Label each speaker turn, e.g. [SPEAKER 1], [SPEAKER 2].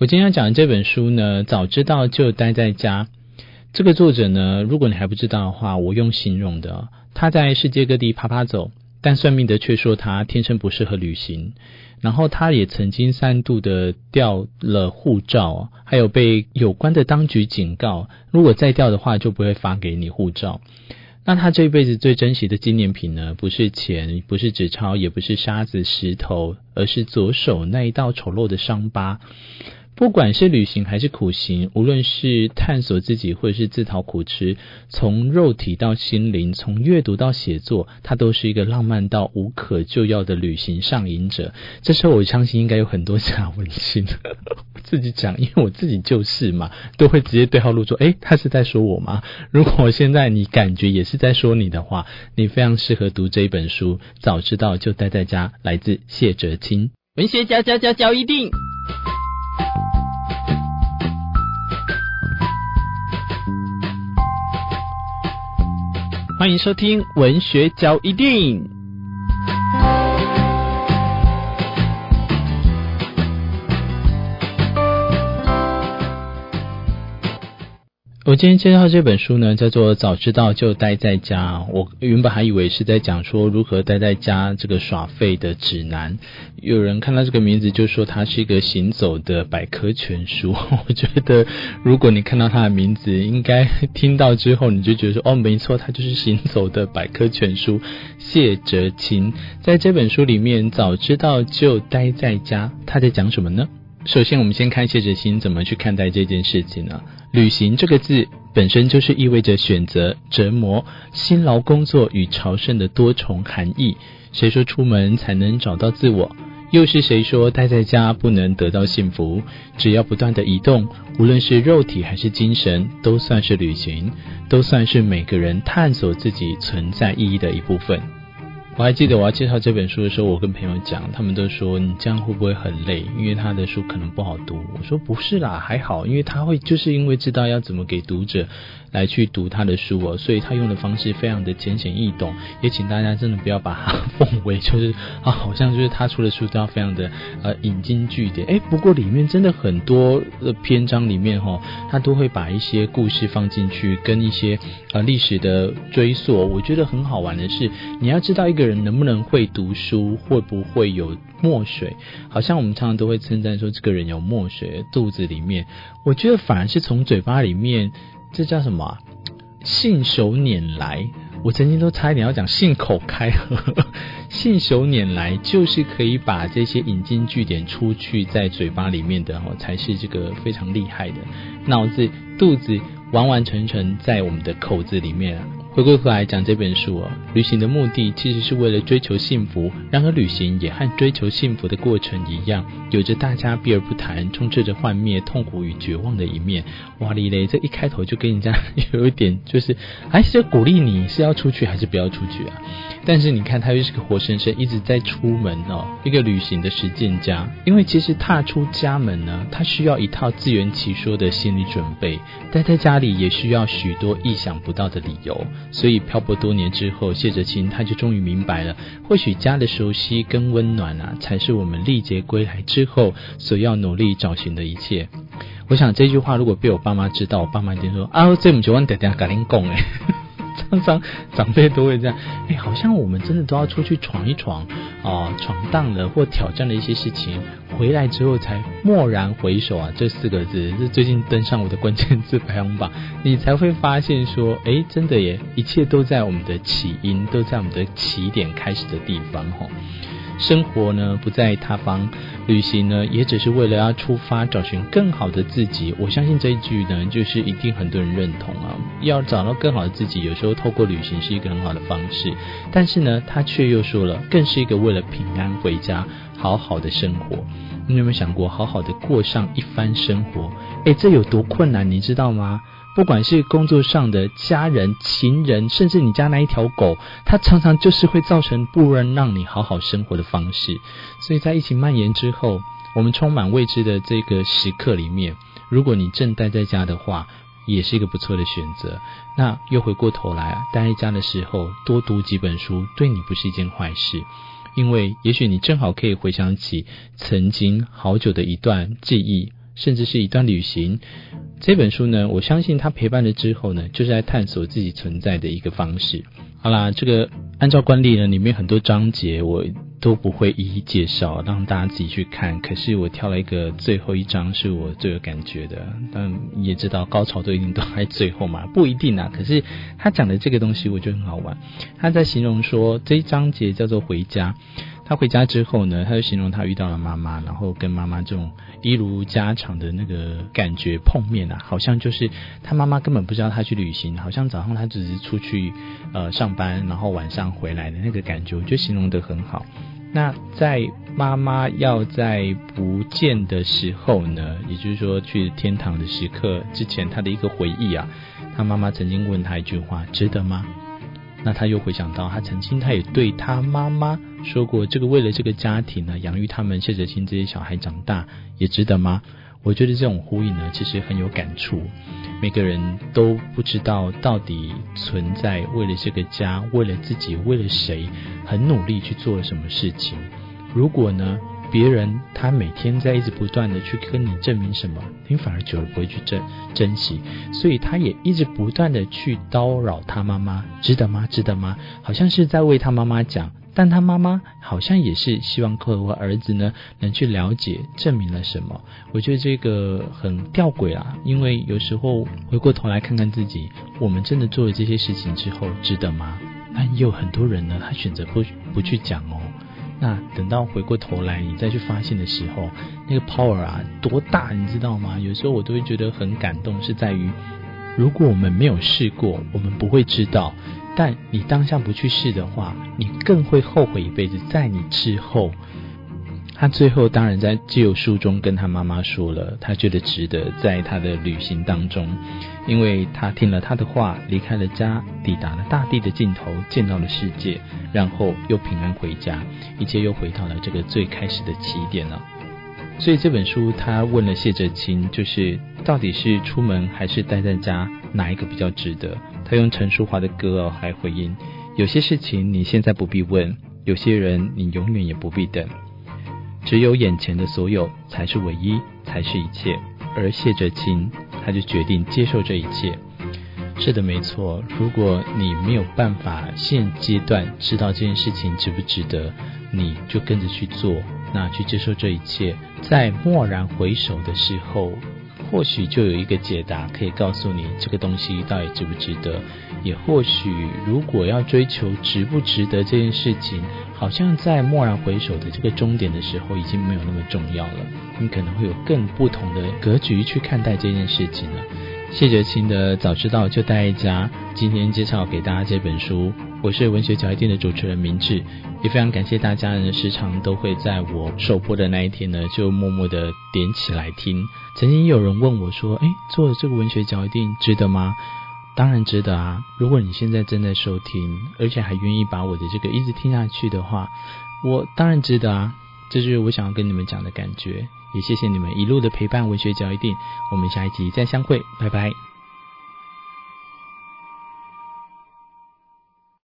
[SPEAKER 1] 我今天要讲的这本书呢，早知道就待在家。这个作者呢，如果你还不知道的话，我用形容的，他在世界各地趴趴走，但算命的却说他天生不适合旅行。然后他也曾经三度的掉了护照，还有被有关的当局警告，如果再掉的话，就不会发给你护照。那他这一辈子最珍惜的纪念品呢，不是钱，不是纸钞，也不是沙子、石头，而是左手那一道丑陋的伤疤。不管是旅行还是苦行，无论是探索自己或者是自讨苦吃，从肉体到心灵，从阅读到写作，他都是一个浪漫到无可救药的旅行上瘾者。这时候我相信应该有很多假文青自己讲，因为我自己就是嘛，都会直接对号入座。诶，他是在说我吗？如果现在你感觉也是在说你的话，你非常适合读这一本书。早知道就待在家，来自谢哲青。文学家家家教一定。欢迎收听文学交易电影。我今天介绍这本书呢，叫做《早知道就待在家》。我原本还以为是在讲说如何待在家这个耍废的指南。有人看到这个名字就说它是一个行走的百科全书。我觉得如果你看到它的名字，应该听到之后你就觉得说哦，没错，它就是行走的百科全书。谢哲青在这本书里面，早知道就待在家，他在讲什么呢？首先，我们先看谢哲青怎么去看待这件事情呢？旅行这个字本身就是意味着选择、折磨、辛劳工作与朝圣的多重含义。谁说出门才能找到自我？又是谁说待在家不能得到幸福？只要不断的移动，无论是肉体还是精神，都算是旅行，都算是每个人探索自己存在意义的一部分。我还记得我要介绍这本书的时候，我跟朋友讲，他们都说你这样会不会很累？因为他的书可能不好读。我说不是啦，还好，因为他会就是因为知道要怎么给读者来去读他的书哦，所以他用的方式非常的浅显易懂。也请大家真的不要把它 奉为就是啊，好像就是他出的书都要非常的呃引经据典。哎，不过里面真的很多的篇章里面哈、哦，他都会把一些故事放进去，跟一些呃历史的追溯。我觉得很好玩的是，你要知道一个人。人能不能会读书，会不会有墨水？好像我们常常都会称赞说，这个人有墨水，肚子里面。我觉得反而是从嘴巴里面，这叫什么？信手拈来。我曾经都差一点要讲信口开河，信手拈来就是可以把这些引经据典出去在嘴巴里面的哦，才是这个非常厉害的。脑子、肚子完完全全在我们的口子里面啊。回过头来讲这本书哦，旅行的目的其实是为了追求幸福。然而，旅行也和追求幸福的过程一样，有着大家避而不谈、充斥着幻灭、痛苦与绝望的一面。哇李雷，这一开头就跟人家 有一点，就是还是鼓励你是要出去还是不要出去啊？但是你看，他又是个活生生一直在出门哦，一个旅行的实践家。因为其实踏出家门呢，他需要一套自圆其说的心理准备；待在家里也需要许多意想不到的理由。所以漂泊多年之后，谢哲青他就终于明白了，或许家的熟悉跟温暖啊，才是我们历劫归来之后所要努力找寻的一切。我想这句话如果被我爸妈知道，我爸妈一定说啊，这么久我得等下赶紧讲哎。常常长辈都会这样，哎，好像我们真的都要出去闯一闯啊，闯荡了或挑战了一些事情，回来之后才蓦然回首啊，这四个字是最近登上我的关键字排行榜，你才会发现说，哎，真的耶，一切都在我们的起因，都在我们的起点开始的地方哈。生活呢，不在他方，旅行呢也只是为了要出发找寻更好的自己。我相信这一句呢，就是一定很多人认同啊。要找到更好的自己，有时候透过旅行是一个很好的方式。但是呢，他却又说了，更是一个为了平安回家，好好的生活。你有没有想过，好好的过上一番生活？诶，这有多困难，你知道吗？不管是工作上的家人、情人，甚至你家那一条狗，它常常就是会造成不能让你好好生活的方式。所以在疫情蔓延之后，我们充满未知的这个时刻里面，如果你正待在家的话，也是一个不错的选择。那又回过头来，待在家的时候多读几本书，对你不是一件坏事，因为也许你正好可以回想起曾经好久的一段记忆。甚至是一段旅行。这本书呢，我相信他陪伴了之后呢，就是在探索自己存在的一个方式。好啦，这个按照惯例呢，里面很多章节我都不会一一介绍，让大家自己去看。可是我挑了一个最后一张是我最有感觉的。但你也知道，高潮都一定都在最后嘛，不一定啊。可是他讲的这个东西，我觉得很好玩。他在形容说，这一章节叫做回家。他回家之后呢，他就形容他遇到了妈妈，然后跟妈妈这种一如家常的那个感觉碰面啊，好像就是他妈妈根本不知道他去旅行，好像早上他只是出去呃上班，然后晚上回来的那个感觉，我觉得形容得很好。那在妈妈要在不见的时候呢，也就是说去天堂的时刻之前，他的一个回忆啊，他妈妈曾经问他一句话：“值得吗？”那他又回想到，他曾经他也对他妈妈说过，这个为了这个家庭呢，养育他们谢哲青这些小孩长大，也值得吗？我觉得这种呼应呢，其实很有感触。每个人都不知道到底存在为了这个家，为了自己，为了谁，很努力去做了什么事情。如果呢？别人他每天在一直不断的去跟你证明什么，你反而久了不会去珍珍惜，所以他也一直不断的去叨扰他妈妈，值得吗？值得吗？好像是在为他妈妈讲，但他妈妈好像也是希望客户儿子呢能去了解证明了什么。我觉得这个很吊诡啊，因为有时候回过头来看看自己，我们真的做了这些事情之后，值得吗？那也有很多人呢，他选择不不去讲哦。那等到回过头来，你再去发现的时候，那个 power 啊多大，你知道吗？有时候我都会觉得很感动，是在于如果我们没有试过，我们不会知道。但你当下不去试的话，你更会后悔一辈子。在你之后。他最后当然在旧书中跟他妈妈说了，他觉得值得在他的旅行当中，因为他听了他的话，离开了家，抵达了大地的尽头，见到了世界，然后又平安回家，一切又回到了这个最开始的起点了。所以这本书他问了谢哲青，就是到底是出门还是待在家，哪一个比较值得？他用陈淑华的歌哦来回应：有些事情你现在不必问，有些人你永远也不必等。只有眼前的所有才是唯一，才是一切。而谢哲琴，他就决定接受这一切。是的，没错。如果你没有办法现阶段知道这件事情值不值得，你就跟着去做，那去接受这一切，在蓦然回首的时候，或许就有一个解答可以告诉你这个东西到底值不值得。也或许，如果要追求值不值得这件事情，好像在蓦然回首的这个终点的时候，已经没有那么重要了。你可能会有更不同的格局去看待这件事情了。谢哲青的早知道就带一家，今天介绍给大家这本书，我是文学脚印店的主持人明志，也非常感谢大家呢，时常都会在我首播的那一天呢，就默默的点起来听。曾经有人问我说：“哎，做这个文学脚印店值得吗？”当然值得啊！如果你现在正在收听，而且还愿意把我的这个一直听下去的话，我当然值得啊！这就是我想要跟你们讲的感觉。也谢谢你们一路的陪伴，文学脚印店，我们下一集再相会，拜拜。